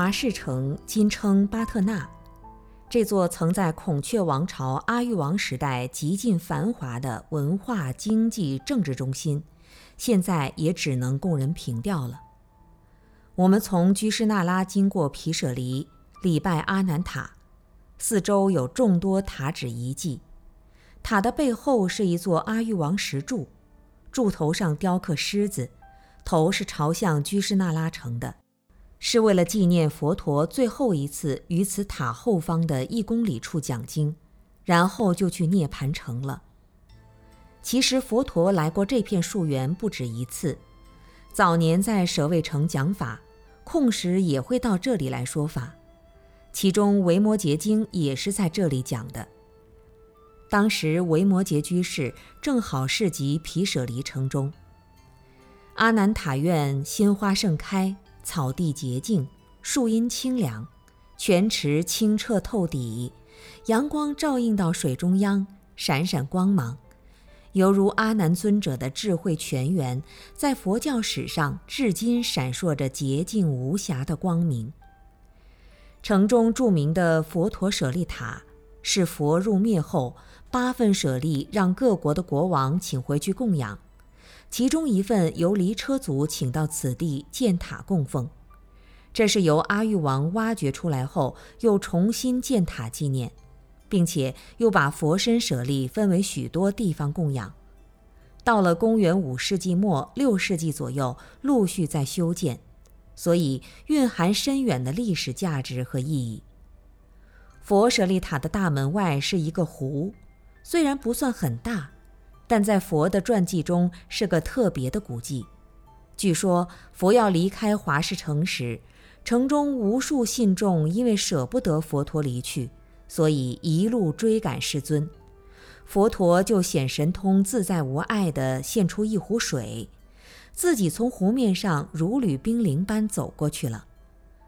华氏城今称巴特纳，这座曾在孔雀王朝阿育王时代极尽繁华的文化、经济、政治中心，现在也只能供人凭吊了。我们从居士那拉经过皮舍离，礼拜阿南塔，四周有众多塔址遗迹。塔的背后是一座阿育王石柱，柱头上雕刻狮子，头是朝向居士那拉城的，是为了纪念佛陀最后一次于此塔后方的一公里处讲经，然后就去涅盘城了。其实佛陀来过这片树园不止一次，早年在舍卫城讲法。空时也会到这里来说法，其中《维摩诘经》也是在这里讲的。当时维摩诘居士正好是集毗舍离城中。阿难塔院鲜花盛开，草地洁净，树荫清凉，泉池清澈透底，阳光照映到水中央，闪闪光芒。犹如阿难尊者的智慧泉源，在佛教史上至今闪烁着洁净无瑕的光明。城中著名的佛陀舍利塔，是佛入灭后八份舍利让各国的国王请回去供养，其中一份由离车族请到此地建塔供奉，这是由阿育王挖掘出来后又重新建塔纪念。并且又把佛身舍利分为许多地方供养，到了公元五世纪末六世纪左右，陆续在修建，所以蕴含深远的历史价值和意义。佛舍利塔的大门外是一个湖，虽然不算很大，但在佛的传记中是个特别的古迹。据说佛要离开华氏城时，城中无数信众因为舍不得佛陀离去。所以一路追赶世尊，佛陀就显神通自在无碍地现出一壶水，自己从湖面上如履冰凌般走过去了。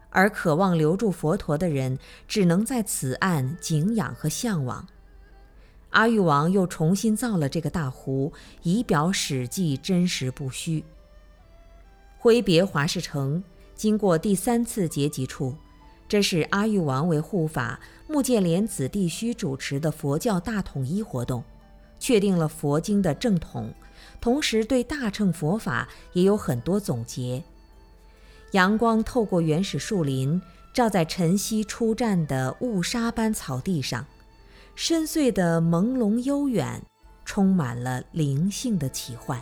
而渴望留住佛陀的人，只能在此岸景仰和向往。阿育王又重新造了这个大湖，以表史记真实不虚。挥别华氏城，经过第三次结集处。这是阿育王为护法穆犍连子弟须主持的佛教大统一活动，确定了佛经的正统，同时对大乘佛法也有很多总结。阳光透过原始树林，照在晨曦初绽的雾沙般草地上，深邃的朦胧悠远，充满了灵性的奇幻。